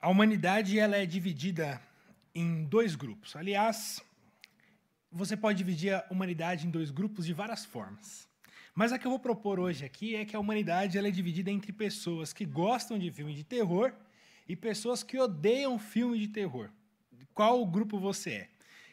A humanidade ela é dividida em dois grupos. Aliás, você pode dividir a humanidade em dois grupos de várias formas. Mas a que eu vou propor hoje aqui é que a humanidade ela é dividida entre pessoas que gostam de filme de terror e pessoas que odeiam filme de terror. Qual grupo você é?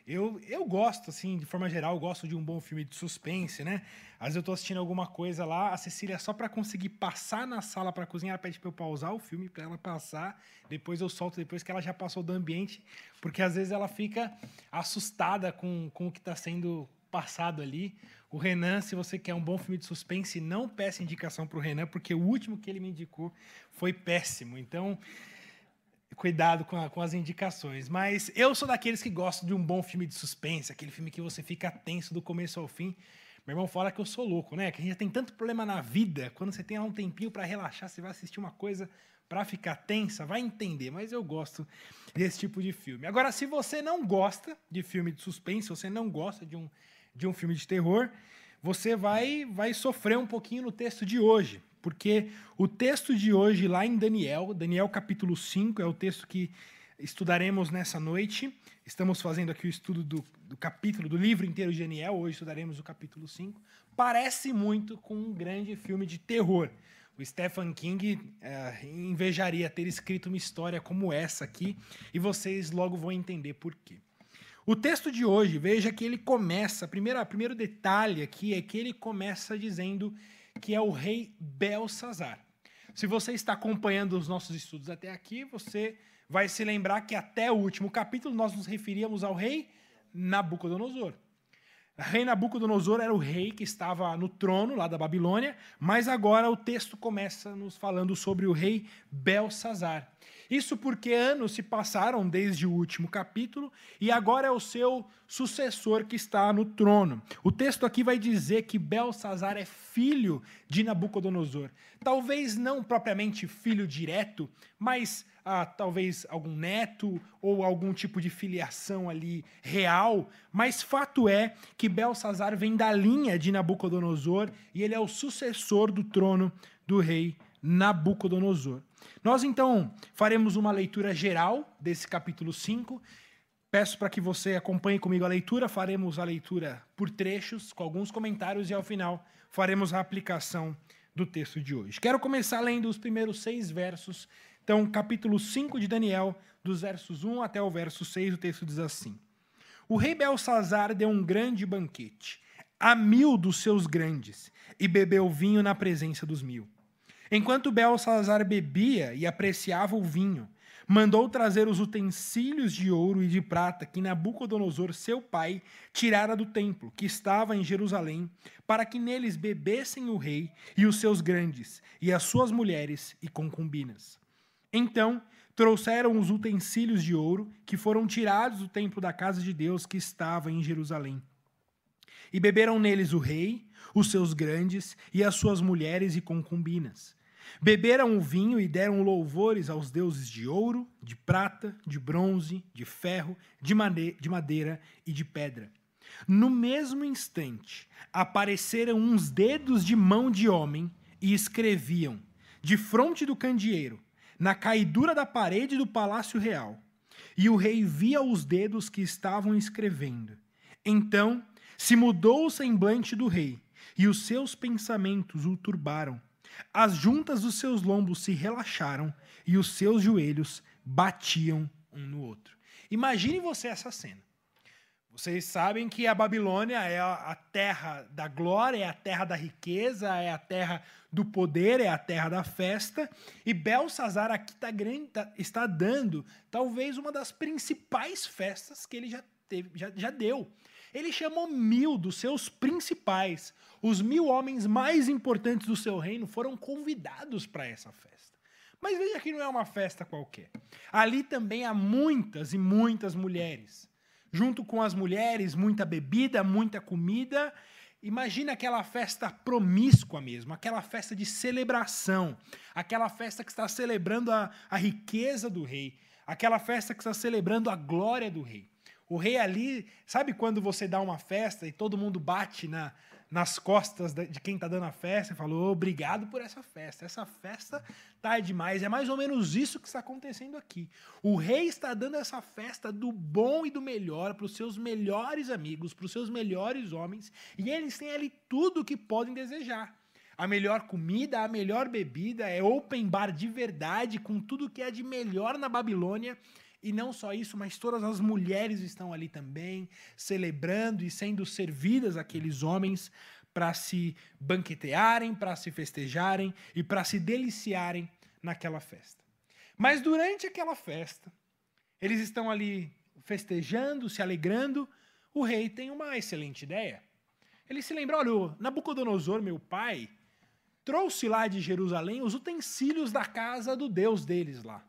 Eu, eu gosto, assim, de forma geral, gosto de um bom filme de suspense, né? Às vezes eu tô assistindo alguma coisa lá, a Cecília, só para conseguir passar na sala para cozinhar, ela pede para eu pausar o filme para ela passar, depois eu solto depois que ela já passou do ambiente, porque às vezes ela fica assustada com, com o que está sendo passado ali. O Renan, se você quer um bom filme de suspense, não peça indicação para o Renan, porque o último que ele me indicou foi péssimo. Então, cuidado com, a, com, as indicações. Mas eu sou daqueles que gostam de um bom filme de suspense, aquele filme que você fica tenso do começo ao fim. Meu irmão fala que eu sou louco, né? Que a gente tem tanto problema na vida. Quando você tem um tempinho para relaxar, você vai assistir uma coisa para ficar tensa, vai entender. Mas eu gosto desse tipo de filme. Agora, se você não gosta de filme de suspense, você não gosta de um, de um filme de terror, você vai, vai sofrer um pouquinho no texto de hoje porque o texto de hoje, lá em Daniel, Daniel capítulo 5, é o texto que estudaremos nessa noite. Estamos fazendo aqui o estudo do, do capítulo, do livro inteiro de Daniel, hoje estudaremos o capítulo 5. Parece muito com um grande filme de terror. O Stephen King é, invejaria ter escrito uma história como essa aqui, e vocês logo vão entender por quê. O texto de hoje, veja que ele começa, primeiro, primeiro detalhe aqui é que ele começa dizendo que é o rei Belsazar. Se você está acompanhando os nossos estudos até aqui, você vai se lembrar que até o último capítulo nós nos referíamos ao rei Nabucodonosor. Rei Nabucodonosor era o rei que estava no trono lá da Babilônia, mas agora o texto começa nos falando sobre o rei Belsazar. Isso porque anos se passaram desde o último capítulo e agora é o seu sucessor que está no trono. O texto aqui vai dizer que Belsazar é filho de Nabucodonosor. Talvez não propriamente filho direto, mas ah, talvez algum neto ou algum tipo de filiação ali real. Mas fato é que Belsazar vem da linha de Nabucodonosor e ele é o sucessor do trono do rei Nabucodonosor. Nós então faremos uma leitura geral desse capítulo 5. Peço para que você acompanhe comigo a leitura, faremos a leitura por trechos, com alguns comentários, e ao final faremos a aplicação do texto de hoje. Quero começar lendo os primeiros seis versos. Então, capítulo 5 de Daniel, dos versos 1 até o verso 6, o texto diz assim: O rei Belsazar deu um grande banquete a mil dos seus grandes e bebeu vinho na presença dos mil. Enquanto Belsazar bebia e apreciava o vinho, mandou trazer os utensílios de ouro e de prata que Nabucodonosor, seu pai, tirara do templo, que estava em Jerusalém, para que neles bebessem o rei e os seus grandes, e as suas mulheres e concubinas. Então trouxeram os utensílios de ouro que foram tirados do templo da casa de Deus que estava em Jerusalém. E beberam neles o rei, os seus grandes e as suas mulheres e concubinas. Beberam o vinho e deram louvores aos deuses de ouro, de prata, de bronze, de ferro, de, de madeira e de pedra. No mesmo instante, apareceram uns dedos de mão de homem e escreviam, de fronte do candeeiro, na caidura da parede do palácio real. E o rei via os dedos que estavam escrevendo. Então se mudou o semblante do rei e os seus pensamentos o turbaram. As juntas dos seus lombos se relaxaram e os seus joelhos batiam um no outro. Imagine você essa cena. Vocês sabem que a Babilônia é a terra da glória, é a terra da riqueza, é a terra do poder, é a terra da festa. E Belsazar aqui tá grande, tá, está dando talvez uma das principais festas que ele já, teve, já, já deu. Ele chamou mil dos seus principais, os mil homens mais importantes do seu reino foram convidados para essa festa. Mas veja que não é uma festa qualquer. Ali também há muitas e muitas mulheres. Junto com as mulheres, muita bebida, muita comida. Imagina aquela festa promíscua mesmo, aquela festa de celebração, aquela festa que está celebrando a, a riqueza do rei, aquela festa que está celebrando a glória do rei. O rei ali, sabe quando você dá uma festa e todo mundo bate na, nas costas de quem está dando a festa e falou: obrigado por essa festa. Essa festa tá demais. É mais ou menos isso que está acontecendo aqui. O rei está dando essa festa do bom e do melhor para os seus melhores amigos, para os seus melhores homens, e eles têm ali tudo o que podem desejar. A melhor comida, a melhor bebida, é open bar de verdade, com tudo que é de melhor na Babilônia. E não só isso, mas todas as mulheres estão ali também, celebrando e sendo servidas aqueles homens para se banquetearem, para se festejarem e para se deliciarem naquela festa. Mas durante aquela festa, eles estão ali festejando, se alegrando. O rei tem uma excelente ideia. Ele se lembra: olha, Nabucodonosor, meu pai, trouxe lá de Jerusalém os utensílios da casa do Deus deles lá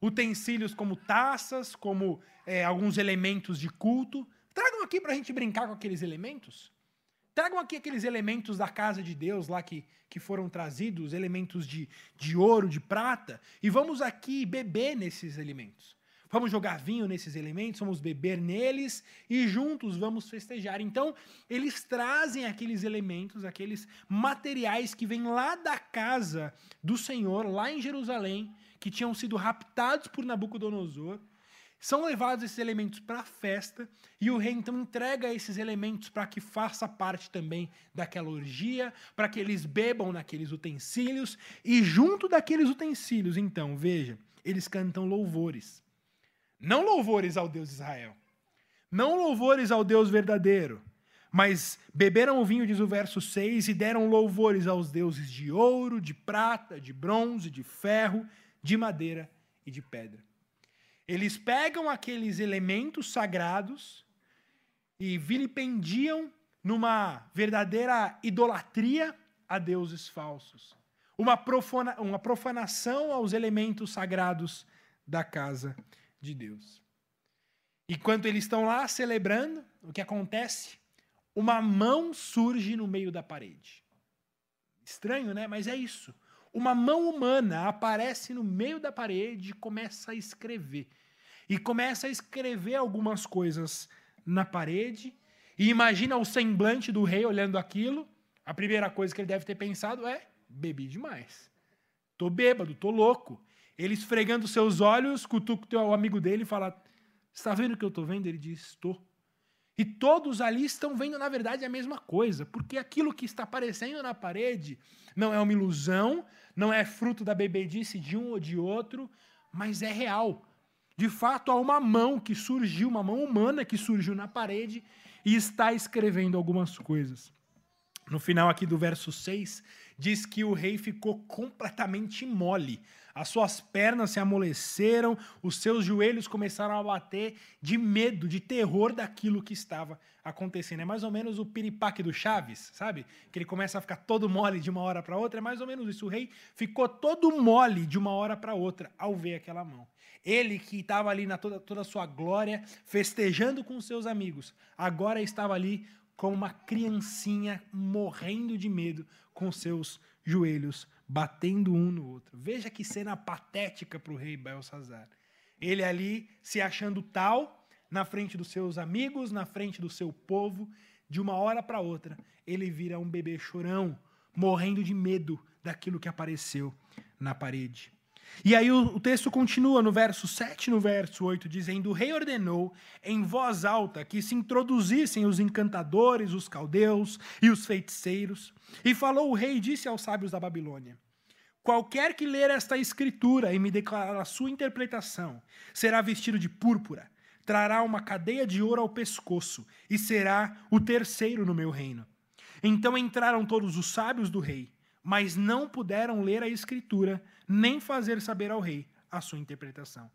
utensílios como taças, como é, alguns elementos de culto. Tragam aqui para a gente brincar com aqueles elementos. Tragam aqui aqueles elementos da casa de Deus lá que, que foram trazidos, elementos de, de ouro, de prata, e vamos aqui beber nesses elementos. Vamos jogar vinho nesses elementos, vamos beber neles e juntos vamos festejar. Então, eles trazem aqueles elementos, aqueles materiais que vêm lá da casa do Senhor, lá em Jerusalém, que tinham sido raptados por Nabucodonosor. São levados esses elementos para a festa e o rei então entrega esses elementos para que faça parte também daquela orgia, para que eles bebam naqueles utensílios e junto daqueles utensílios, então, veja, eles cantam louvores. Não louvores ao Deus de Israel, não louvores ao Deus verdadeiro, mas beberam o vinho, diz o verso 6, e deram louvores aos deuses de ouro, de prata, de bronze, de ferro, de madeira e de pedra. Eles pegam aqueles elementos sagrados e vilipendiam numa verdadeira idolatria a deuses falsos. Uma, profana, uma profanação aos elementos sagrados da casa de Deus. Enquanto eles estão lá celebrando, o que acontece? Uma mão surge no meio da parede. Estranho, né? Mas é isso uma mão humana aparece no meio da parede e começa a escrever. E começa a escrever algumas coisas na parede. E imagina o semblante do rei olhando aquilo. A primeira coisa que ele deve ter pensado é: bebi demais. Tô bêbado, tô louco. Ele esfregando seus olhos, cutuca o amigo dele e fala: Está vendo o que eu estou vendo? Ele diz: Estou. E todos ali estão vendo, na verdade, a mesma coisa, porque aquilo que está aparecendo na parede não é uma ilusão, não é fruto da bebedice de um ou de outro, mas é real. De fato, há uma mão que surgiu, uma mão humana que surgiu na parede e está escrevendo algumas coisas. No final aqui do verso 6, diz que o rei ficou completamente mole. As suas pernas se amoleceram, os seus joelhos começaram a bater de medo, de terror daquilo que estava acontecendo. É mais ou menos o piripaque do Chaves, sabe? Que ele começa a ficar todo mole de uma hora para outra. É mais ou menos isso. O rei ficou todo mole de uma hora para outra ao ver aquela mão. Ele que estava ali na toda, toda a sua glória, festejando com seus amigos, agora estava ali como uma criancinha morrendo de medo, com seus joelhos batendo um no outro. Veja que cena patética para o rei Belsazar. Ele ali se achando tal, na frente dos seus amigos, na frente do seu povo, de uma hora para outra, ele vira um bebê chorão, morrendo de medo daquilo que apareceu na parede. E aí o, texto continua no verso 7 e no verso 8, dizendo: O rei ordenou em voz alta que se introduzissem os encantadores, os caldeus e os feiticeiros. E falou o rei e disse aos sábios da Babilônia: Qualquer que ler esta escritura e me declarar a sua interpretação, será vestido de púrpura, trará uma cadeia de ouro ao pescoço e será o terceiro no meu reino. Então entraram todos os sábios do rei, mas não puderam ler a escritura nem fazer saber ao rei a sua interpretação.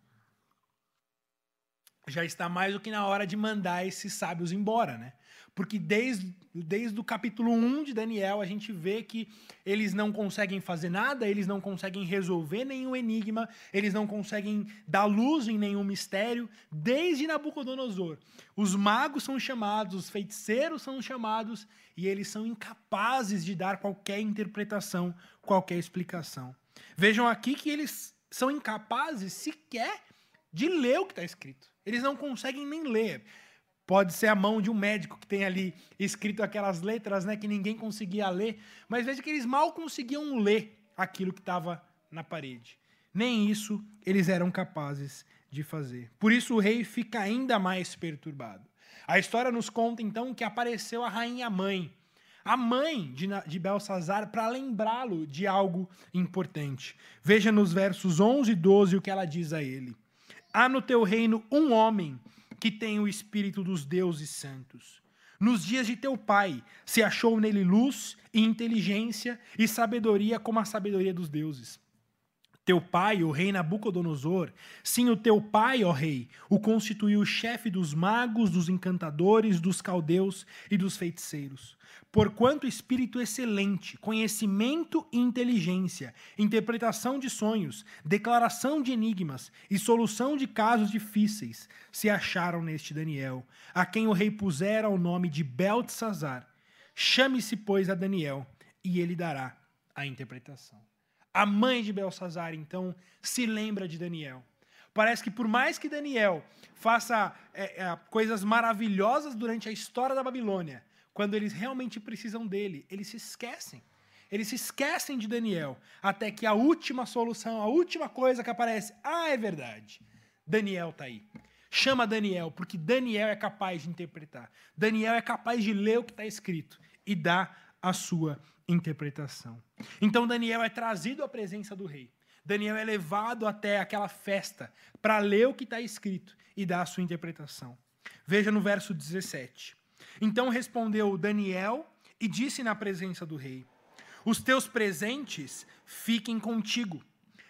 Já está mais do que na hora de mandar esses sábios embora, né? Porque desde, desde o capítulo 1 de Daniel, a gente vê que eles não conseguem fazer nada, eles não conseguem resolver nenhum enigma, eles não conseguem dar luz em nenhum mistério. Desde Nabucodonosor, os magos são chamados, os feiticeiros são chamados, e eles são incapazes de dar qualquer interpretação, qualquer explicação. Vejam aqui que eles são incapazes sequer de ler o que está escrito. Eles não conseguem nem ler. Pode ser a mão de um médico que tem ali escrito aquelas letras, né, que ninguém conseguia ler, mas veja que eles mal conseguiam ler aquilo que estava na parede. Nem isso eles eram capazes de fazer. Por isso o rei fica ainda mais perturbado. A história nos conta então que apareceu a rainha mãe, a mãe de, de Belsazar, para lembrá-lo de algo importante. Veja nos versos 11 e 12 o que ela diz a ele: Há no teu reino um homem que tem o espírito dos deuses santos. Nos dias de teu pai se achou nele luz e inteligência e sabedoria como a sabedoria dos deuses. Teu pai, o rei Nabucodonosor, sim, o teu pai, ó rei, o constituiu chefe dos magos, dos encantadores, dos caldeus e dos feiticeiros. Porquanto espírito excelente, conhecimento e inteligência, interpretação de sonhos, declaração de enigmas e solução de casos difíceis se acharam neste Daniel, a quem o rei pusera o nome de Beltesazar. Chame-se, pois, a Daniel, e ele dará a interpretação. A mãe de Belsazar, então, se lembra de Daniel. Parece que por mais que Daniel faça é, é, coisas maravilhosas durante a história da Babilônia, quando eles realmente precisam dele, eles se esquecem. Eles se esquecem de Daniel, até que a última solução, a última coisa que aparece, ah, é verdade. Daniel está aí. Chama Daniel, porque Daniel é capaz de interpretar. Daniel é capaz de ler o que está escrito e dar a sua interpretação. Então Daniel é trazido à presença do rei. Daniel é levado até aquela festa para ler o que está escrito e dar a sua interpretação. Veja no verso 17. Então respondeu Daniel e disse na presença do rei: Os teus presentes fiquem contigo,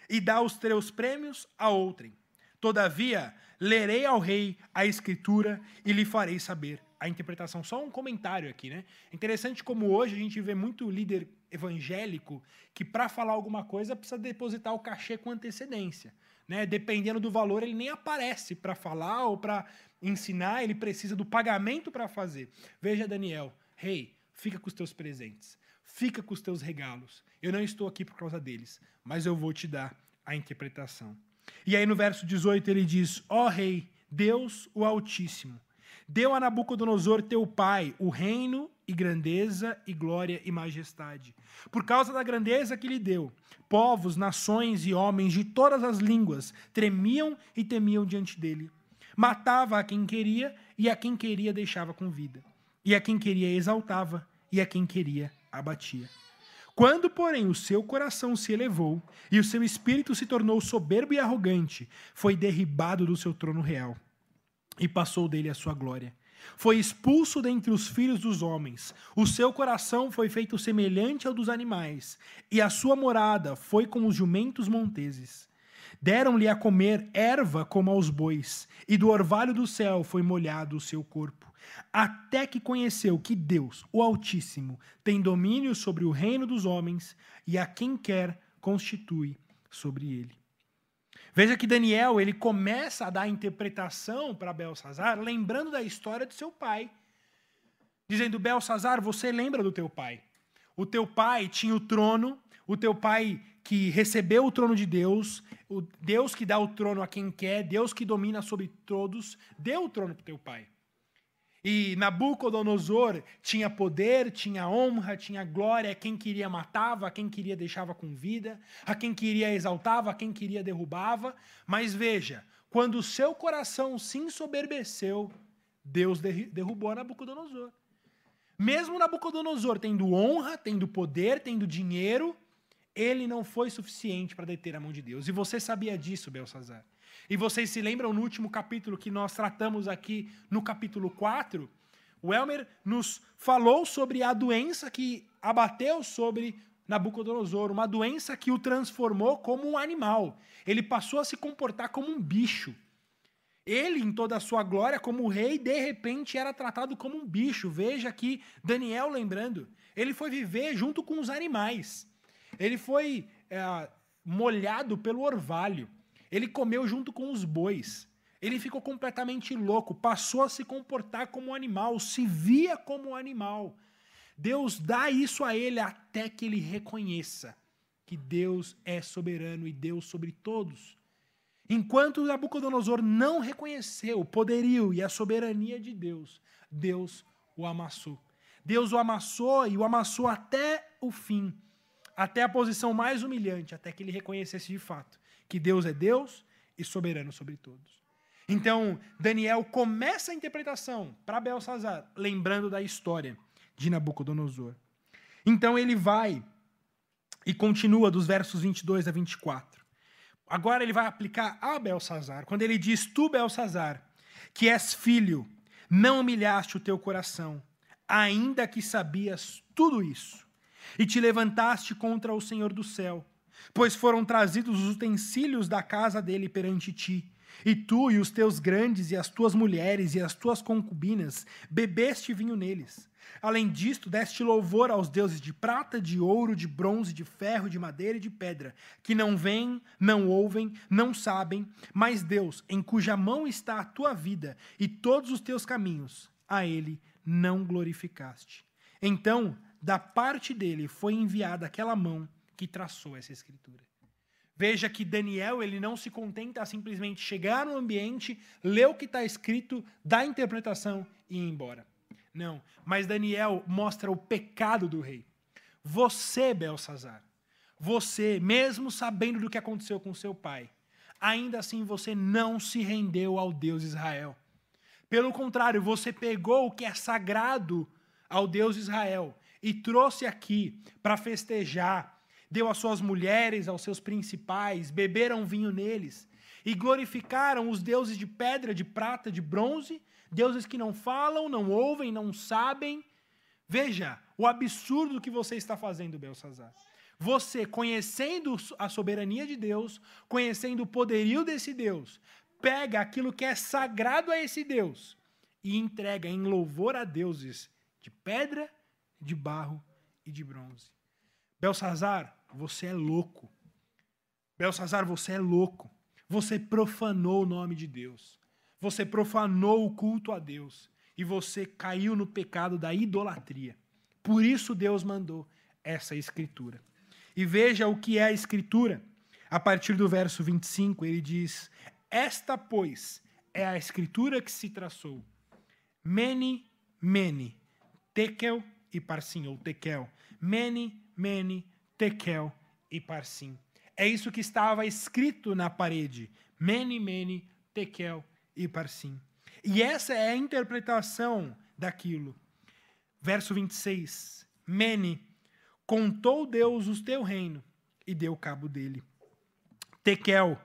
e dá os teus prêmios a outrem. Todavia, lerei ao rei a escritura e lhe farei saber a interpretação. Só um comentário aqui, né? Interessante como hoje a gente vê muito líder evangélico que para falar alguma coisa precisa depositar o cachê com antecedência. Né? Dependendo do valor, ele nem aparece para falar ou para ensinar, ele precisa do pagamento para fazer. Veja, Daniel, rei, hey, fica com os teus presentes, fica com os teus regalos. Eu não estou aqui por causa deles, mas eu vou te dar a interpretação. E aí no verso 18 ele diz: Ó oh, rei, Deus o Altíssimo, Deu a Nabucodonosor teu pai o reino e grandeza e glória e majestade. Por causa da grandeza que lhe deu, povos, nações e homens de todas as línguas tremiam e temiam diante dele. Matava a quem queria e a quem queria deixava com vida. E a quem queria exaltava e a quem queria abatia. Quando, porém, o seu coração se elevou e o seu espírito se tornou soberbo e arrogante, foi derribado do seu trono real e passou dele a sua glória. Foi expulso dentre os filhos dos homens. O seu coração foi feito semelhante ao dos animais, e a sua morada foi como os jumentos monteses. Deram-lhe a comer erva como aos bois, e do orvalho do céu foi molhado o seu corpo, até que conheceu que Deus, o Altíssimo, tem domínio sobre o reino dos homens, e a quem quer constitui sobre ele. Veja que Daniel ele começa a dar interpretação para Belsazar, lembrando da história de seu pai. Dizendo, Belsazar, você lembra do teu pai. O teu pai tinha o trono, o teu pai que recebeu o trono de Deus, o Deus que dá o trono a quem quer, Deus que domina sobre todos, deu o trono para teu pai. E Nabucodonosor tinha poder, tinha honra, tinha glória. A quem queria matava, quem queria deixava com vida, a quem queria exaltava, a quem queria derrubava. Mas veja, quando o seu coração se ensoberbeceu, Deus derrubou Nabucodonosor. Mesmo Nabucodonosor tendo honra, tendo poder, tendo dinheiro, ele não foi suficiente para deter a mão de Deus. E você sabia disso, Belsazar. E vocês se lembram no último capítulo que nós tratamos aqui, no capítulo 4, o Elmer nos falou sobre a doença que abateu sobre Nabucodonosor, uma doença que o transformou como um animal. Ele passou a se comportar como um bicho. Ele, em toda a sua glória, como rei, de repente era tratado como um bicho. Veja aqui Daniel lembrando. Ele foi viver junto com os animais. Ele foi é, molhado pelo orvalho. Ele comeu junto com os bois. Ele ficou completamente louco, passou a se comportar como um animal, se via como um animal. Deus dá isso a ele até que ele reconheça que Deus é soberano e Deus sobre todos. Enquanto Nabucodonosor não reconheceu o poderio e a soberania de Deus, Deus o amassou. Deus o amassou e o amassou até o fim, até a posição mais humilhante, até que ele reconhecesse de fato que Deus é Deus e soberano sobre todos. Então, Daniel começa a interpretação para Belsazar, lembrando da história de Nabucodonosor. Então ele vai e continua dos versos 22 a 24. Agora ele vai aplicar a Belsazar, quando ele diz: Tu, Belsazar, que és filho, não humilhaste o teu coração, ainda que sabias tudo isso, e te levantaste contra o Senhor do céu, pois foram trazidos os utensílios da casa dele perante ti. E tu e os teus grandes e as tuas mulheres e as tuas concubinas bebeste vinho neles. Além disto, deste louvor aos deuses de prata, de ouro, de bronze, de ferro, de madeira e de pedra, que não veem, não ouvem, não sabem, mas Deus, em cuja mão está a tua vida e todos os teus caminhos, a ele não glorificaste. Então, da parte dele foi enviada aquela mão que traçou essa escritura. Veja que Daniel ele não se contenta a simplesmente chegar no ambiente, ler o que está escrito, dar a interpretação e ir embora. Não. Mas Daniel mostra o pecado do rei. Você, Belsazar, você, mesmo sabendo do que aconteceu com seu pai, ainda assim você não se rendeu ao Deus Israel. Pelo contrário, você pegou o que é sagrado ao Deus Israel e trouxe aqui para festejar, deu às suas mulheres, aos seus principais, beberam vinho neles e glorificaram os deuses de pedra, de prata, de bronze deuses que não falam, não ouvem, não sabem. Veja o absurdo que você está fazendo, Belsazar. Você, conhecendo a soberania de Deus, conhecendo o poderio desse Deus, pega aquilo que é sagrado a esse Deus e entrega em louvor a deuses de pedra, de barro e de bronze. Belsazar, você é louco. Belsazar, você é louco. Você profanou o nome de Deus. Você profanou o culto a Deus e você caiu no pecado da idolatria. Por isso Deus mandou essa escritura. E veja o que é a escritura. A partir do verso 25, ele diz: Esta, pois, é a escritura que se traçou. Mene, mene, tekel e parsim, ou tekel. Mene, mene, tekel e parsim. É isso que estava escrito na parede. Mene, mene, tekel e parsim. E essa é a interpretação daquilo. Verso 26. Mene, contou Deus o teu reino e deu cabo dele. Tekel,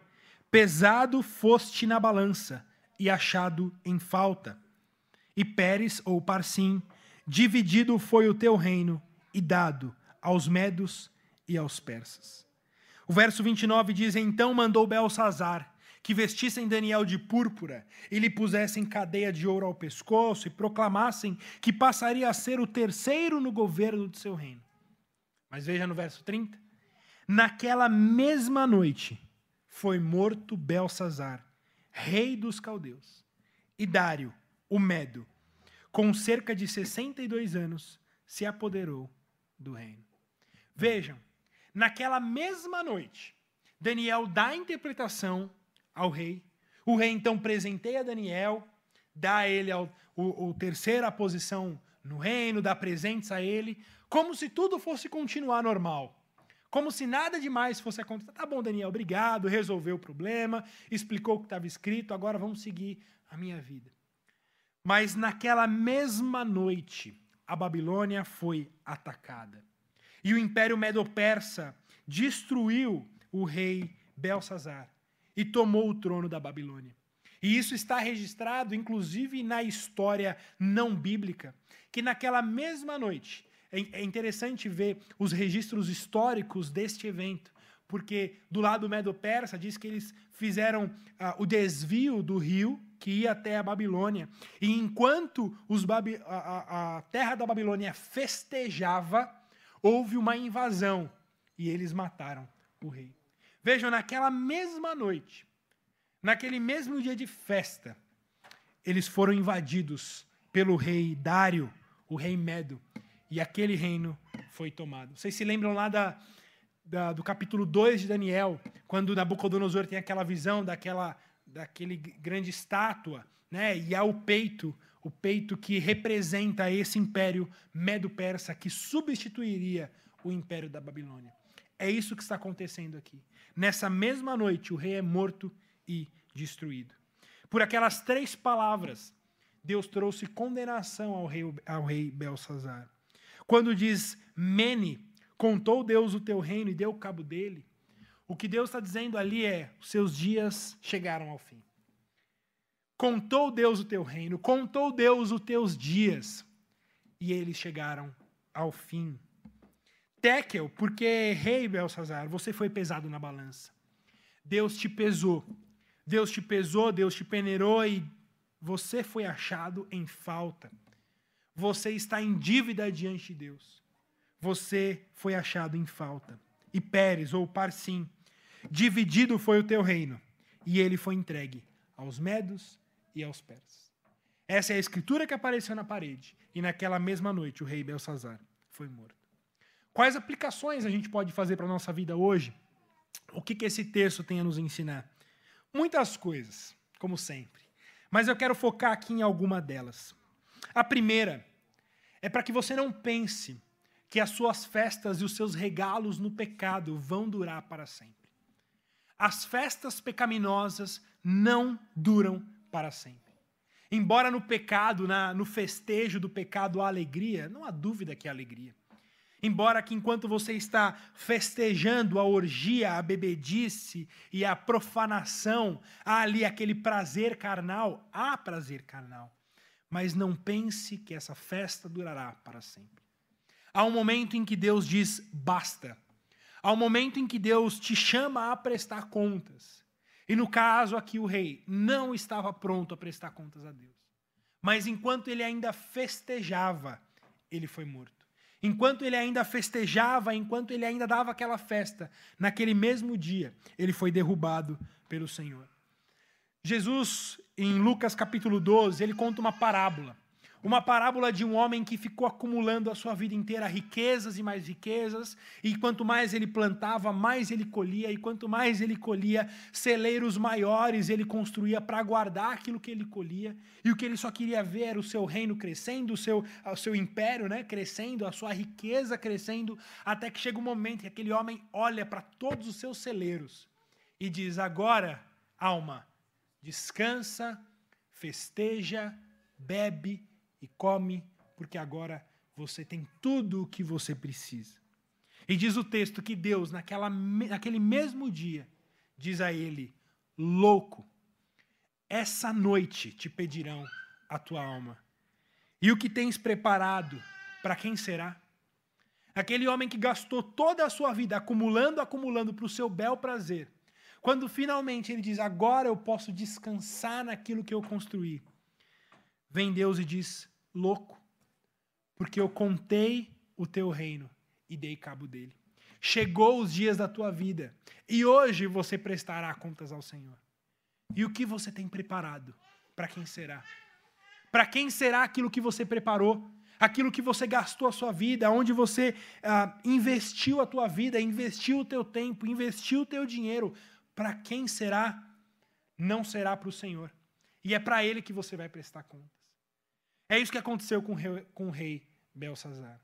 pesado foste na balança e achado em falta. E Pérez, ou Parsim, dividido foi o teu reino e dado aos medos e aos persas. O verso 29 diz: Então mandou Belsazar que vestissem Daniel de púrpura e lhe pusessem cadeia de ouro ao pescoço e proclamassem que passaria a ser o terceiro no governo de seu reino. Mas veja no verso 30. Naquela mesma noite foi morto Belsazar, rei dos caldeus, e Dário, o Medo, com cerca de 62 anos, se apoderou do reino. Vejam, naquela mesma noite, Daniel dá interpretação ao rei. O rei então presenteia Daniel, dá a ele a o, o terceira posição no reino, dá presentes a ele, como se tudo fosse continuar normal. Como se nada demais fosse acontecer. Tá bom, Daniel, obrigado, resolveu o problema, explicou o que estava escrito, agora vamos seguir a minha vida. Mas naquela mesma noite, a Babilônia foi atacada. E o Império Medo-Persa destruiu o rei Belsazar e tomou o trono da Babilônia. E isso está registrado, inclusive, na história não bíblica, que naquela mesma noite, é, é interessante ver os registros históricos deste evento, porque do lado medo-persa diz que eles fizeram ah, o desvio do rio que ia até a Babilônia. E enquanto a, a terra da Babilônia festejava, houve uma invasão e eles mataram o rei. Vejam, naquela mesma noite, naquele mesmo dia de festa, eles foram invadidos pelo rei Dário, o rei Medo, e aquele reino foi tomado. Vocês se lembram lá da, da, do capítulo 2 de Daniel, quando Nabucodonosor tem aquela visão daquela, daquele grande estátua, né? e há o peito, o peito que representa esse império medo-persa que substituiria o império da Babilônia. É isso que está acontecendo aqui. Nessa mesma noite, o rei é morto e destruído. Por aquelas três palavras, Deus trouxe condenação ao rei, ao rei Belsazar. Quando diz Mene, contou Deus o teu reino e deu cabo dele, o que Deus está dizendo ali é: os seus dias chegaram ao fim. Contou Deus o teu reino, contou Deus os teus dias, e eles chegaram ao fim. Tekel, porque rei Belsazar, você foi pesado na balança. Deus te pesou. Deus te pesou, Deus te peneirou e você foi achado em falta. Você está em dívida diante de Deus. Você foi achado em falta. E Pérez, ou Parsim, dividido foi o teu reino, e ele foi entregue aos medos e aos persas. Essa é a escritura que apareceu na parede, e naquela mesma noite o rei Belsazar foi morto. Quais aplicações a gente pode fazer para a nossa vida hoje? O que, que esse texto tem a nos ensinar? Muitas coisas, como sempre. Mas eu quero focar aqui em alguma delas. A primeira é para que você não pense que as suas festas e os seus regalos no pecado vão durar para sempre. As festas pecaminosas não duram para sempre. Embora no pecado, na, no festejo do pecado há alegria, não há dúvida que há alegria. Embora que enquanto você está festejando a orgia, a bebedice e a profanação, há ali aquele prazer carnal, há prazer carnal. Mas não pense que essa festa durará para sempre. Há um momento em que Deus diz basta. Um momento em que Deus te chama a prestar contas. E no caso aqui, o rei não estava pronto a prestar contas a Deus. Mas enquanto ele ainda festejava, ele foi morto. Enquanto ele ainda festejava, enquanto ele ainda dava aquela festa, naquele mesmo dia, ele foi derrubado pelo Senhor. Jesus, em Lucas capítulo 12, ele conta uma parábola. Uma parábola de um homem que ficou acumulando a sua vida inteira riquezas e mais riquezas, e quanto mais ele plantava, mais ele colhia, e quanto mais ele colhia, celeiros maiores ele construía para guardar aquilo que ele colhia, e o que ele só queria ver era o seu reino crescendo, o seu, o seu império né, crescendo, a sua riqueza crescendo, até que chega um momento que aquele homem olha para todos os seus celeiros e diz: Agora, alma, descansa, festeja, bebe e come, porque agora você tem tudo o que você precisa. E diz o texto que Deus, naquela, naquele mesmo dia, diz a ele: Louco, essa noite te pedirão a tua alma. E o que tens preparado, para quem será? Aquele homem que gastou toda a sua vida acumulando, acumulando para o seu bel prazer. Quando finalmente ele diz: Agora eu posso descansar naquilo que eu construí. Vem Deus e diz: louco, porque eu contei o teu reino e dei cabo dele. Chegou os dias da tua vida e hoje você prestará contas ao Senhor. E o que você tem preparado? Para quem será? Para quem será aquilo que você preparou? Aquilo que você gastou a sua vida, onde você ah, investiu a tua vida, investiu o teu tempo, investiu o teu dinheiro. Para quem será? Não será para o Senhor. E é para Ele que você vai prestar conta. É isso que aconteceu com o rei, com o rei Belsazar.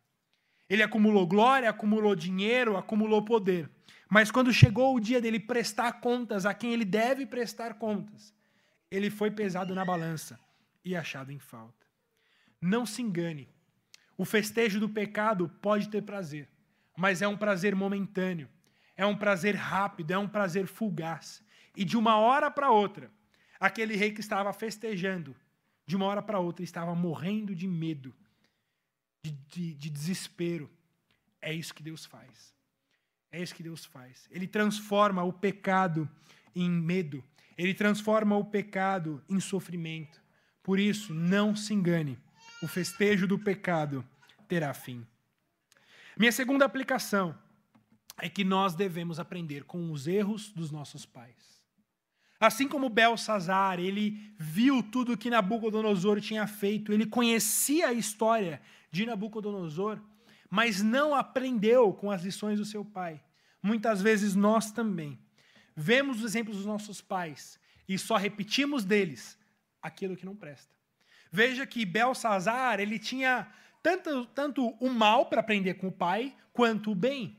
Ele acumulou glória, acumulou dinheiro, acumulou poder. Mas quando chegou o dia dele prestar contas a quem ele deve prestar contas, ele foi pesado na balança e achado em falta. Não se engane. O festejo do pecado pode ter prazer, mas é um prazer momentâneo, é um prazer rápido, é um prazer fugaz. E de uma hora para outra, aquele rei que estava festejando de uma hora para outra estava morrendo de medo, de, de, de desespero. É isso que Deus faz. É isso que Deus faz. Ele transforma o pecado em medo. Ele transforma o pecado em sofrimento. Por isso, não se engane. O festejo do pecado terá fim. Minha segunda aplicação é que nós devemos aprender com os erros dos nossos pais. Assim como Belsazar, ele viu tudo que Nabucodonosor tinha feito, ele conhecia a história de Nabucodonosor, mas não aprendeu com as lições do seu pai. muitas vezes nós também vemos os exemplos dos nossos pais e só repetimos deles aquilo que não presta. Veja que Belsazar, ele tinha tanto, tanto o mal para aprender com o pai, quanto o bem.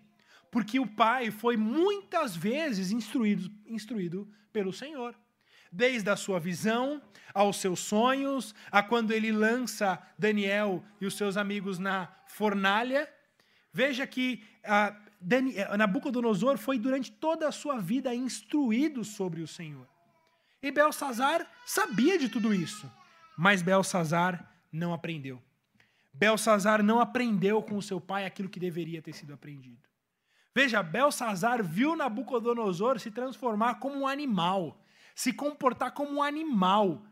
Porque o pai foi muitas vezes instruído, instruído pelo Senhor. Desde a sua visão, aos seus sonhos, a quando ele lança Daniel e os seus amigos na fornalha. Veja que ah, Daniel, Nabucodonosor foi durante toda a sua vida instruído sobre o Senhor. E Belsazar sabia de tudo isso, mas Belsazar não aprendeu. Belsazar não aprendeu com o seu pai aquilo que deveria ter sido aprendido. Veja, Belsazar viu Nabucodonosor se transformar como um animal, se comportar como um animal,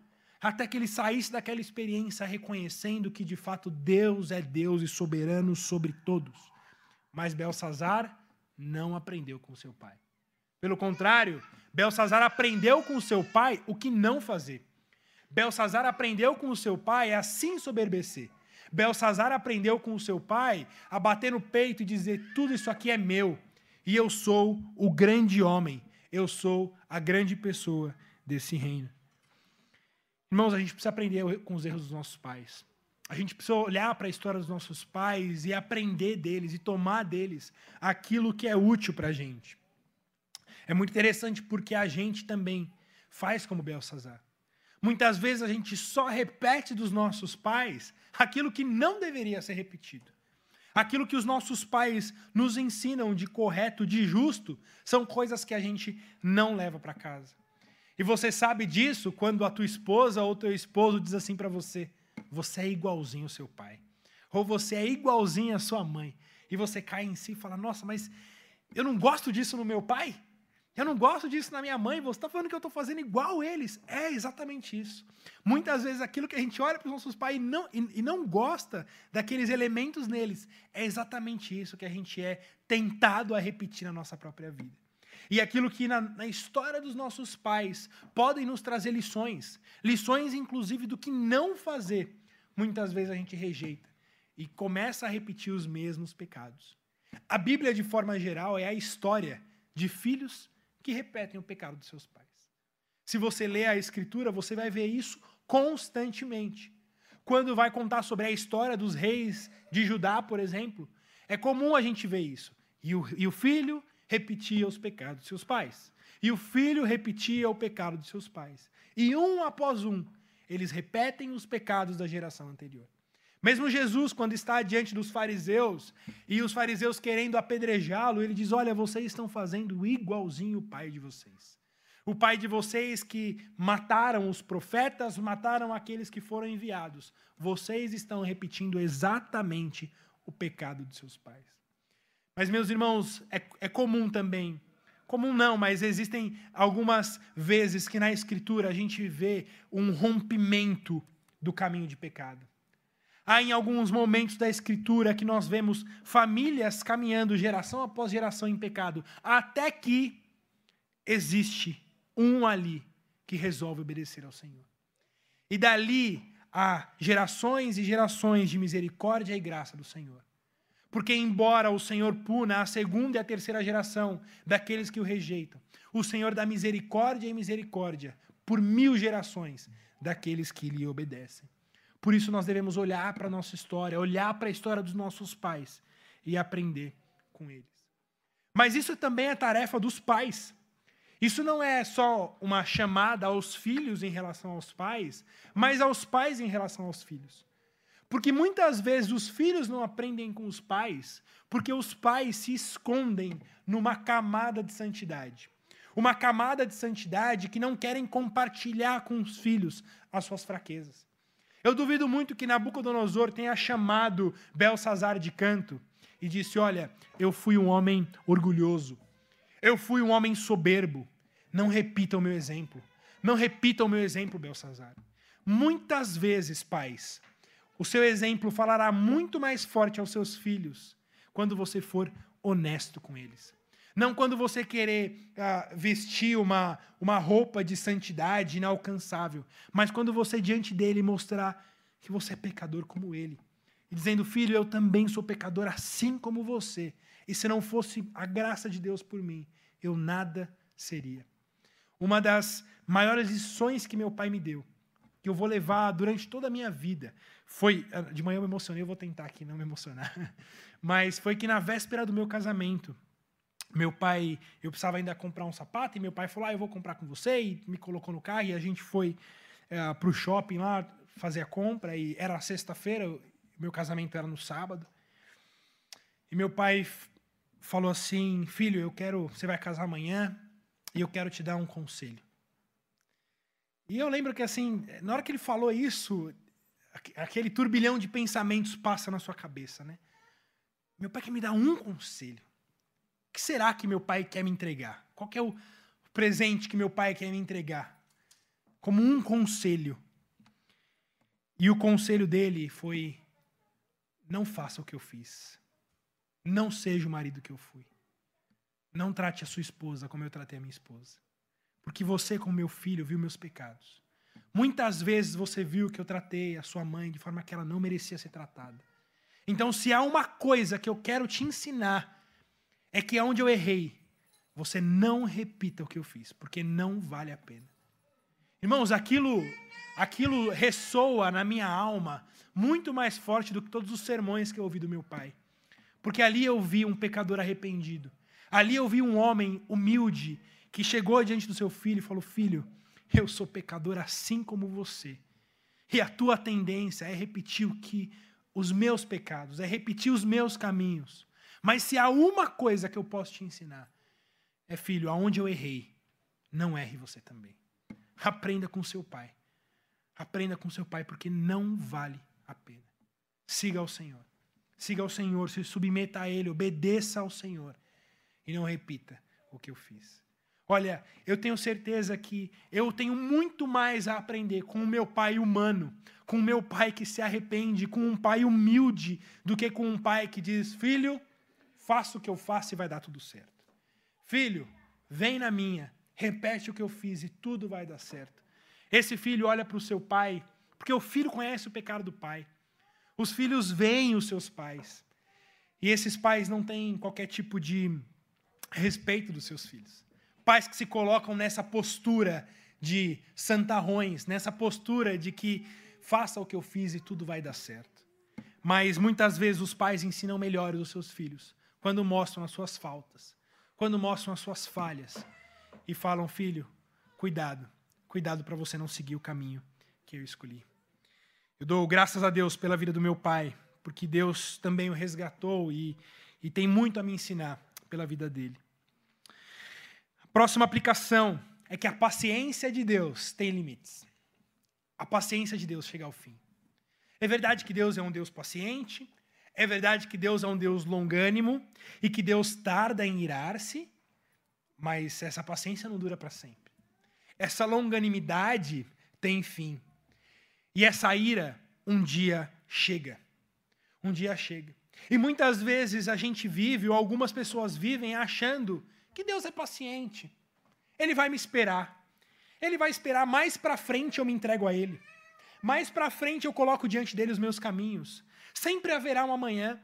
até que ele saísse daquela experiência reconhecendo que de fato Deus é Deus e soberano sobre todos. Mas Belsazar não aprendeu com seu pai. Pelo contrário, Belsazar aprendeu com seu pai o que não fazer. Belsazar aprendeu com seu pai a assim soberbecer. Belsazar aprendeu com o seu pai a bater no peito e dizer: tudo isso aqui é meu, e eu sou o grande homem, eu sou a grande pessoa desse reino. Irmãos, a gente precisa aprender com os erros dos nossos pais. A gente precisa olhar para a história dos nossos pais e aprender deles e tomar deles aquilo que é útil para a gente. É muito interessante porque a gente também faz como Belsazar. Muitas vezes a gente só repete dos nossos pais aquilo que não deveria ser repetido. Aquilo que os nossos pais nos ensinam de correto, de justo, são coisas que a gente não leva para casa. E você sabe disso quando a tua esposa ou teu esposo diz assim para você: você é igualzinho ao seu pai. Ou você é igualzinho à sua mãe. E você cai em si e fala: nossa, mas eu não gosto disso no meu pai? Eu não gosto disso na minha mãe, você está falando que eu estou fazendo igual eles. É exatamente isso. Muitas vezes aquilo que a gente olha para os nossos pais e não, e, e não gosta daqueles elementos neles, é exatamente isso que a gente é tentado a repetir na nossa própria vida. E aquilo que na, na, história dos nossos pais podem nos trazer lições, lições inclusive do que não fazer, muitas vezes a gente rejeita e começa a repetir os mesmos pecados. A Bíblia, de forma geral, é a história de filhos que repetem o pecado dos seus pais. Se você lê a Escritura, você vai ver isso constantemente. Quando vai contar sobre a história dos reis de Judá, por exemplo, é comum a gente ver isso. E o, e o filho repetia os pecados de seus pais. E o filho repetia o pecado de seus pais. E um após um, eles repetem os pecados da geração anterior. Mesmo Jesus, quando está diante dos fariseus, e os fariseus querendo apedrejá-lo, ele diz: Olha, vocês estão fazendo igualzinho o pai de vocês. O pai de vocês que mataram os profetas, mataram aqueles que foram enviados. Vocês estão repetindo exatamente o pecado de seus pais. Mas, meus irmãos, é, é comum também comum não, mas existem algumas vezes que na Escritura a gente vê um rompimento do caminho de pecado. Há em alguns momentos da Escritura que nós vemos famílias caminhando geração após geração em pecado, até que existe um ali que resolve obedecer ao Senhor. E dali há gerações e gerações de misericórdia e graça do Senhor. Porque, embora o Senhor puna a segunda e a terceira geração daqueles que o rejeitam, o Senhor dá misericórdia e misericórdia por mil gerações daqueles que lhe obedecem. Por isso nós devemos olhar para a nossa história, olhar para a história dos nossos pais e aprender com eles. Mas isso também é tarefa dos pais. Isso não é só uma chamada aos filhos em relação aos pais, mas aos pais em relação aos filhos. Porque muitas vezes os filhos não aprendem com os pais, porque os pais se escondem numa camada de santidade. Uma camada de santidade que não querem compartilhar com os filhos as suas fraquezas. Eu duvido muito que Nabucodonosor tenha chamado Belsazar de canto e disse: Olha, eu fui um homem orgulhoso, eu fui um homem soberbo. Não repita o meu exemplo. Não repita o meu exemplo, Belsazar. Muitas vezes, pais, o seu exemplo falará muito mais forte aos seus filhos quando você for honesto com eles. Não quando você querer uh, vestir uma, uma roupa de santidade inalcançável, mas quando você diante dele mostrar que você é pecador como ele. E dizendo, filho, eu também sou pecador assim como você. E se não fosse a graça de Deus por mim, eu nada seria. Uma das maiores lições que meu pai me deu, que eu vou levar durante toda a minha vida, foi. Ah, de manhã eu me emocionei, eu vou tentar aqui não me emocionar. Mas foi que na véspera do meu casamento, meu pai, eu precisava ainda comprar um sapato, e meu pai falou: ah, eu vou comprar com você, e me colocou no carro, e a gente foi é, para o shopping lá fazer a compra, e era sexta-feira, meu casamento era no sábado. E meu pai falou assim: Filho, eu quero, você vai casar amanhã e eu quero te dar um conselho. E eu lembro que assim, na hora que ele falou isso, aquele turbilhão de pensamentos passa na sua cabeça, né? Meu pai quer me dar um conselho. Que será que meu pai quer me entregar? Qual é o presente que meu pai quer me entregar? Como um conselho. E o conselho dele foi: não faça o que eu fiz. Não seja o marido que eu fui. Não trate a sua esposa como eu tratei a minha esposa. Porque você, como meu filho, viu meus pecados. Muitas vezes você viu que eu tratei a sua mãe de forma que ela não merecia ser tratada. Então, se há uma coisa que eu quero te ensinar, é que onde eu errei, você não repita o que eu fiz, porque não vale a pena. Irmãos, aquilo, aquilo ressoa na minha alma muito mais forte do que todos os sermões que eu ouvi do meu pai. Porque ali eu vi um pecador arrependido. Ali eu vi um homem humilde que chegou diante do seu filho e falou: Filho, eu sou pecador assim como você. E a tua tendência é repetir o que os meus pecados, é repetir os meus caminhos. Mas se há uma coisa que eu posso te ensinar, é filho, aonde eu errei, não erre você também. Aprenda com seu pai. Aprenda com seu pai, porque não vale a pena. Siga ao Senhor. Siga ao Senhor, se submeta a Ele, obedeça ao Senhor e não repita o que eu fiz. Olha, eu tenho certeza que eu tenho muito mais a aprender com o meu pai humano, com o meu pai que se arrepende, com um pai humilde, do que com um pai que diz: Filho, faça o que eu faço e vai dar tudo certo. Filho, vem na minha, repete o que eu fiz e tudo vai dar certo. Esse filho olha para o seu pai, porque o filho conhece o pecado do pai. Os filhos veem os seus pais. E esses pais não têm qualquer tipo de respeito dos seus filhos. Pais que se colocam nessa postura de santarrões, nessa postura de que faça o que eu fiz e tudo vai dar certo. Mas muitas vezes os pais ensinam melhor os seus filhos quando mostram as suas faltas, quando mostram as suas falhas e falam: filho, cuidado, cuidado para você não seguir o caminho que eu escolhi. Eu dou graças a Deus pela vida do meu pai, porque Deus também o resgatou e, e tem muito a me ensinar pela vida dele. A próxima aplicação é que a paciência de Deus tem limites. A paciência de Deus chega ao fim. É verdade que Deus é um Deus paciente, é verdade que Deus é um Deus longânimo e que Deus tarda em irar-se, mas essa paciência não dura para sempre. Essa longanimidade tem fim. E essa ira um dia chega. Um dia chega. E muitas vezes a gente vive, ou algumas pessoas vivem, achando que Deus é paciente. Ele vai me esperar. Ele vai esperar mais para frente eu me entrego a ele. Mais para frente eu coloco diante dele os meus caminhos. Sempre haverá um amanhã.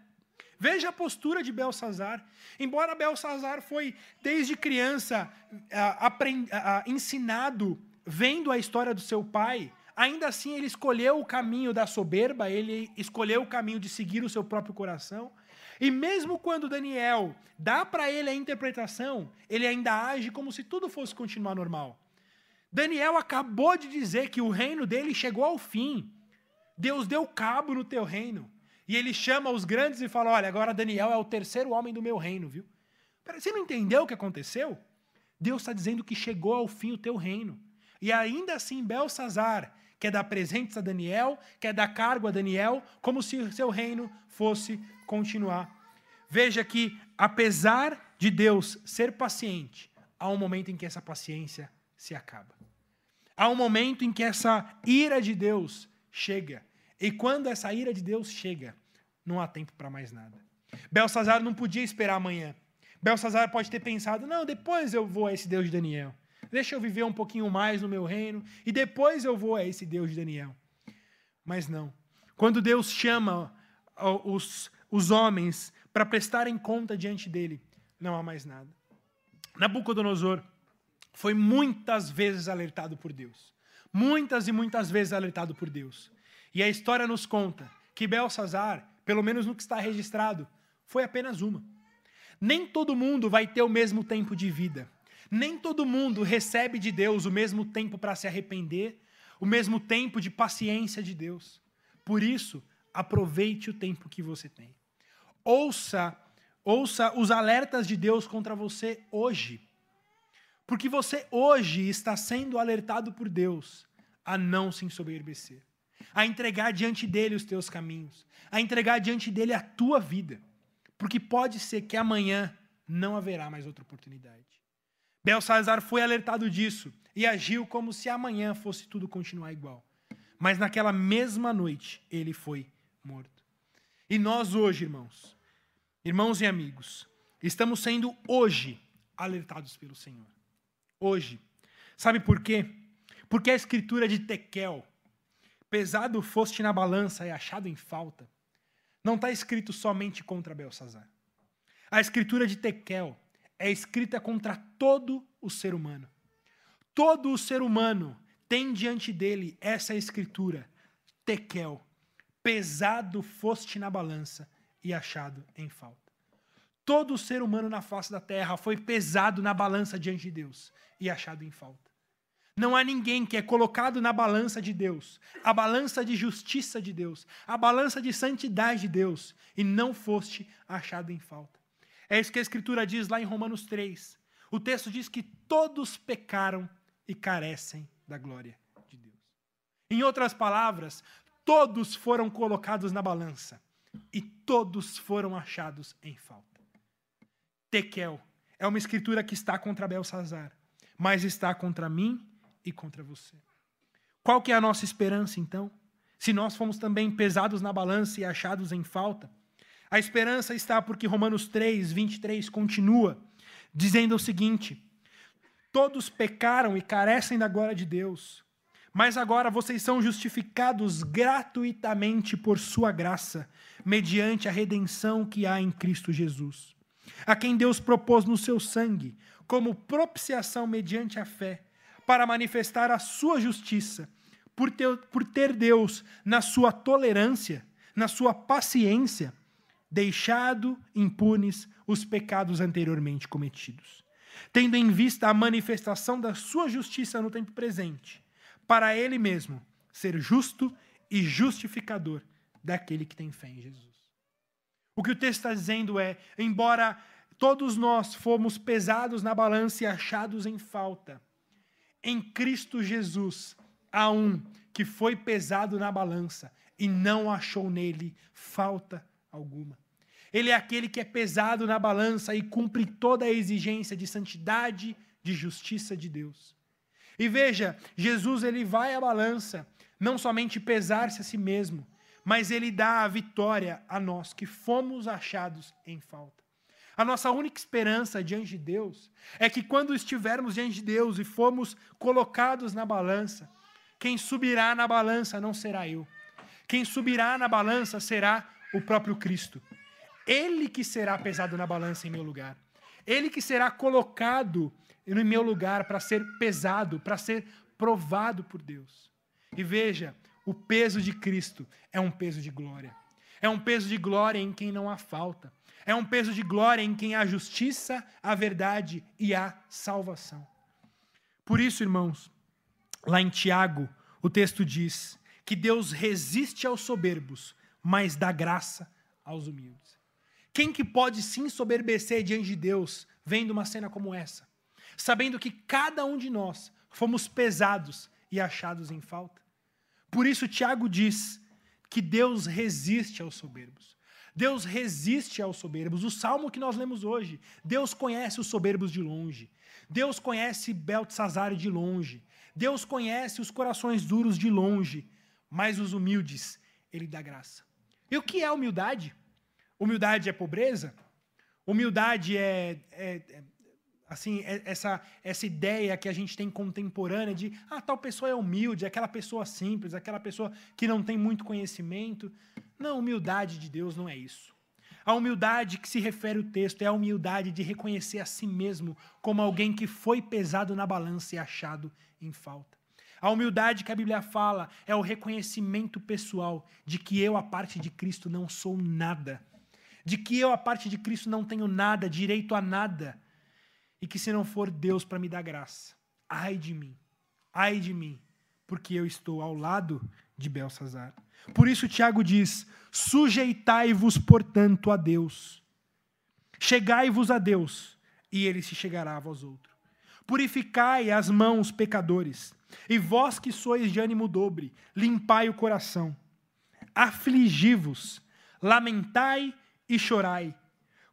Veja a postura de Belsazar. Embora Belsazar foi desde criança ensinado vendo a história do seu pai, Ainda assim, ele escolheu o caminho da soberba, ele escolheu o caminho de seguir o seu próprio coração. E mesmo quando Daniel dá para ele a interpretação, ele ainda age como se tudo fosse continuar normal. Daniel acabou de dizer que o reino dele chegou ao fim. Deus deu cabo no teu reino. E ele chama os grandes e fala: Olha, agora Daniel é o terceiro homem do meu reino, viu? Você não entendeu o que aconteceu? Deus está dizendo que chegou ao fim o teu reino. E ainda assim, Belsazar, quer dar presentes a Daniel, quer dar cargo a Daniel, como se seu reino fosse continuar. Veja que, apesar de Deus ser paciente, há um momento em que essa paciência se acaba. Há um momento em que essa ira de Deus chega. E quando essa ira de Deus chega, não há tempo para mais nada. Belsazar não podia esperar amanhã. Belsazar pode ter pensado: não, depois eu vou a esse Deus de Daniel deixa eu viver um pouquinho mais no meu reino e depois eu vou a esse Deus de Daniel. Mas não. Quando Deus chama os, os homens para prestarem conta diante dele, não há mais nada. Nabucodonosor foi muitas vezes alertado por Deus. Muitas e muitas vezes alertado por Deus. E a história nos conta que Belsazar, pelo menos no que está registrado, foi apenas uma. Nem todo mundo vai ter o mesmo tempo de vida. Nem todo mundo recebe de Deus o mesmo tempo para se arrepender, o mesmo tempo de paciência de Deus. Por isso, aproveite o tempo que você tem. Ouça, ouça os alertas de Deus contra você hoje. Porque você hoje está sendo alertado por Deus a não se ensoberbecer, a entregar diante dele os teus caminhos, a entregar diante dele a tua vida. Porque pode ser que amanhã não haverá mais outra oportunidade. Belsazar foi alertado disso e agiu como se amanhã fosse tudo continuar igual. Mas naquela mesma noite ele foi morto. E nós hoje, irmãos, irmãos e amigos, estamos sendo hoje alertados pelo Senhor. Hoje. Sabe por quê? Porque a escritura de Tekel, pesado foste na balança e achado em falta, não está escrito somente contra Belsazar. A escritura de Tekel é escrita contra todo o ser humano. Todo o ser humano tem diante dele essa escritura, Tekel, pesado foste na balança e achado em falta. Todo ser humano na face da terra foi pesado na balança diante de Deus e achado em falta. Não há ninguém que é colocado na balança de Deus, a balança de justiça de Deus, a balança de santidade de Deus, e não foste achado em falta. É isso que a Escritura diz lá em Romanos 3. O texto diz que todos pecaram e carecem da glória de Deus. Em outras palavras, todos foram colocados na balança e todos foram achados em falta. Tekel é uma escritura que está contra Belsazar, mas está contra mim e contra você. Qual que é a nossa esperança então? Se nós fomos também pesados na balança e achados em falta, a esperança está porque Romanos 3, 23 continua dizendo o seguinte: Todos pecaram e carecem da glória de Deus, mas agora vocês são justificados gratuitamente por Sua graça, mediante a redenção que há em Cristo Jesus, a quem Deus propôs no seu sangue, como propiciação mediante a fé, para manifestar a Sua justiça, por ter, por ter Deus, na Sua tolerância, na Sua paciência, deixado impunes os pecados anteriormente cometidos, tendo em vista a manifestação da sua justiça no tempo presente, para ele mesmo ser justo e justificador daquele que tem fé em Jesus. O que o texto está dizendo é: embora todos nós fomos pesados na balança e achados em falta, em Cristo Jesus há um que foi pesado na balança e não achou nele falta alguma. Ele é aquele que é pesado na balança e cumpre toda a exigência de santidade, de justiça de Deus. E veja, Jesus ele vai à balança, não somente pesar-se a si mesmo, mas ele dá a vitória a nós que fomos achados em falta. A nossa única esperança diante de Deus é que quando estivermos diante de Deus e formos colocados na balança, quem subirá na balança não será eu. Quem subirá na balança será o próprio Cristo. Ele que será pesado na balança em meu lugar. Ele que será colocado no meu lugar para ser pesado, para ser provado por Deus. E veja, o peso de Cristo é um peso de glória. É um peso de glória em quem não há falta. É um peso de glória em quem há justiça, a verdade e a salvação. Por isso, irmãos, lá em Tiago, o texto diz que Deus resiste aos soberbos, mas dá graça aos humildes. Quem que pode se ensoberbecer diante de Deus vendo uma cena como essa? Sabendo que cada um de nós fomos pesados e achados em falta. Por isso, Tiago diz que Deus resiste aos soberbos. Deus resiste aos soberbos. O salmo que nós lemos hoje, Deus conhece os soberbos de longe. Deus conhece Beltzazar de longe. Deus conhece os corações duros de longe. Mas os humildes, Ele dá graça. E o que é humildade? Humildade é pobreza? Humildade é, é, é assim, é essa, essa ideia que a gente tem contemporânea de ah, tal pessoa é humilde, aquela pessoa simples, aquela pessoa que não tem muito conhecimento. Não, humildade de Deus não é isso. A A humildade que se refere o texto é a humildade de reconhecer a si mesmo como alguém que foi pesado na balança e achado em falta. A humildade que a Bíblia fala é o reconhecimento pessoal de que eu, a parte de Cristo, não sou nada. De que eu, a parte de Cristo, não tenho nada, direito a nada. E que se não for Deus para me dar graça, ai de mim, ai de mim, porque eu estou ao lado de Belsazar. Por isso, Tiago diz: Sujeitai-vos, portanto, a Deus. Chegai-vos a Deus, e ele se chegará a vós outros. Purificai as mãos, pecadores, e vós que sois de ânimo dobre, limpai o coração. Afligi-vos, lamentai e chorai.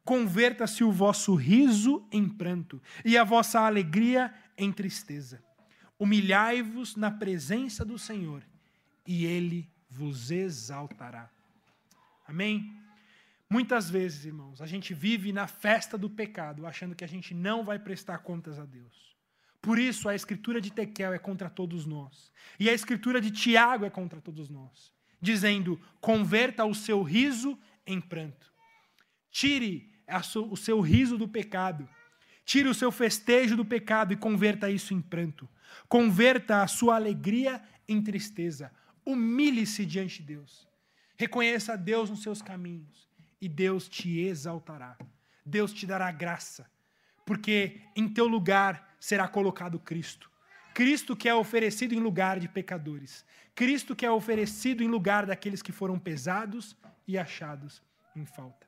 Converta-se o vosso riso em pranto, e a vossa alegria em tristeza. Humilhai-vos na presença do Senhor, e ele vos exaltará. Amém? Muitas vezes, irmãos, a gente vive na festa do pecado, achando que a gente não vai prestar contas a Deus. Por isso, a escritura de Tequel é contra todos nós. E a escritura de Tiago é contra todos nós. Dizendo: converta o seu riso em pranto. Tire o seu riso do pecado. Tire o seu festejo do pecado e converta isso em pranto. Converta a sua alegria em tristeza. Humilhe-se diante de Deus. Reconheça Deus nos seus caminhos e Deus te exaltará. Deus te dará graça, porque em teu lugar será colocado Cristo. Cristo que é oferecido em lugar de pecadores. Cristo que é oferecido em lugar daqueles que foram pesados e achados em falta.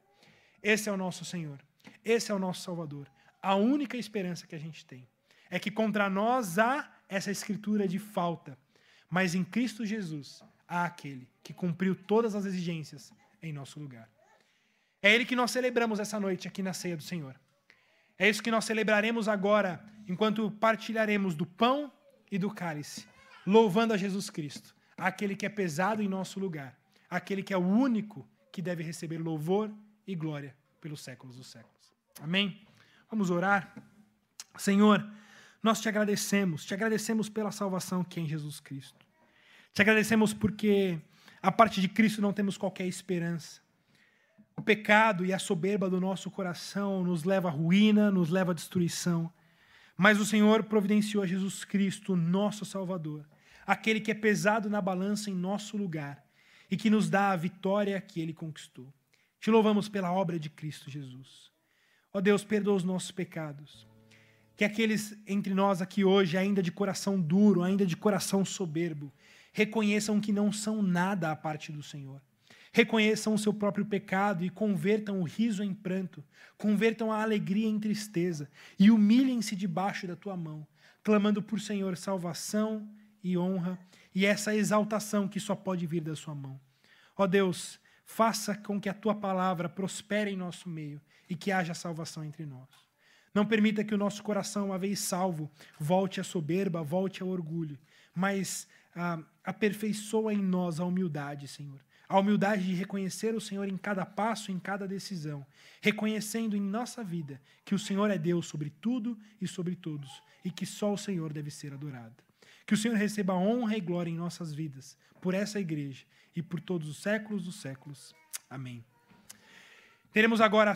Esse é o nosso Senhor. Esse é o nosso Salvador. A única esperança que a gente tem é que contra nós há essa escritura de falta mas em Cristo Jesus há aquele que cumpriu todas as exigências em nosso lugar. É ele que nós celebramos essa noite aqui na ceia do Senhor. É isso que nós celebraremos agora, enquanto partilharemos do pão e do cálice, louvando a Jesus Cristo, aquele que é pesado em nosso lugar, aquele que é o único que deve receber louvor e glória pelos séculos dos séculos. Amém? Vamos orar. Senhor, nós te agradecemos, te agradecemos pela salvação que é em Jesus Cristo. Te agradecemos porque a parte de Cristo não temos qualquer esperança. O pecado e a soberba do nosso coração nos leva à ruína, nos leva à destruição. Mas o Senhor providenciou a Jesus Cristo, nosso Salvador, aquele que é pesado na balança em nosso lugar e que nos dá a vitória que ele conquistou. Te louvamos pela obra de Cristo Jesus. Ó Deus, perdoa os nossos pecados que aqueles entre nós aqui hoje, ainda de coração duro, ainda de coração soberbo, reconheçam que não são nada à parte do Senhor. Reconheçam o seu próprio pecado e convertam o riso em pranto, convertam a alegria em tristeza e humilhem-se debaixo da tua mão, clamando por Senhor salvação e honra e essa exaltação que só pode vir da sua mão. Ó Deus, faça com que a tua palavra prospere em nosso meio e que haja salvação entre nós. Não permita que o nosso coração, uma vez salvo, volte à soberba, volte ao orgulho, mas ah, aperfeiçoa em nós a humildade, Senhor. A humildade de reconhecer o Senhor em cada passo, em cada decisão, reconhecendo em nossa vida que o Senhor é Deus sobre tudo e sobre todos, e que só o Senhor deve ser adorado. Que o Senhor receba honra e glória em nossas vidas, por essa igreja e por todos os séculos dos séculos. Amém. Teremos agora a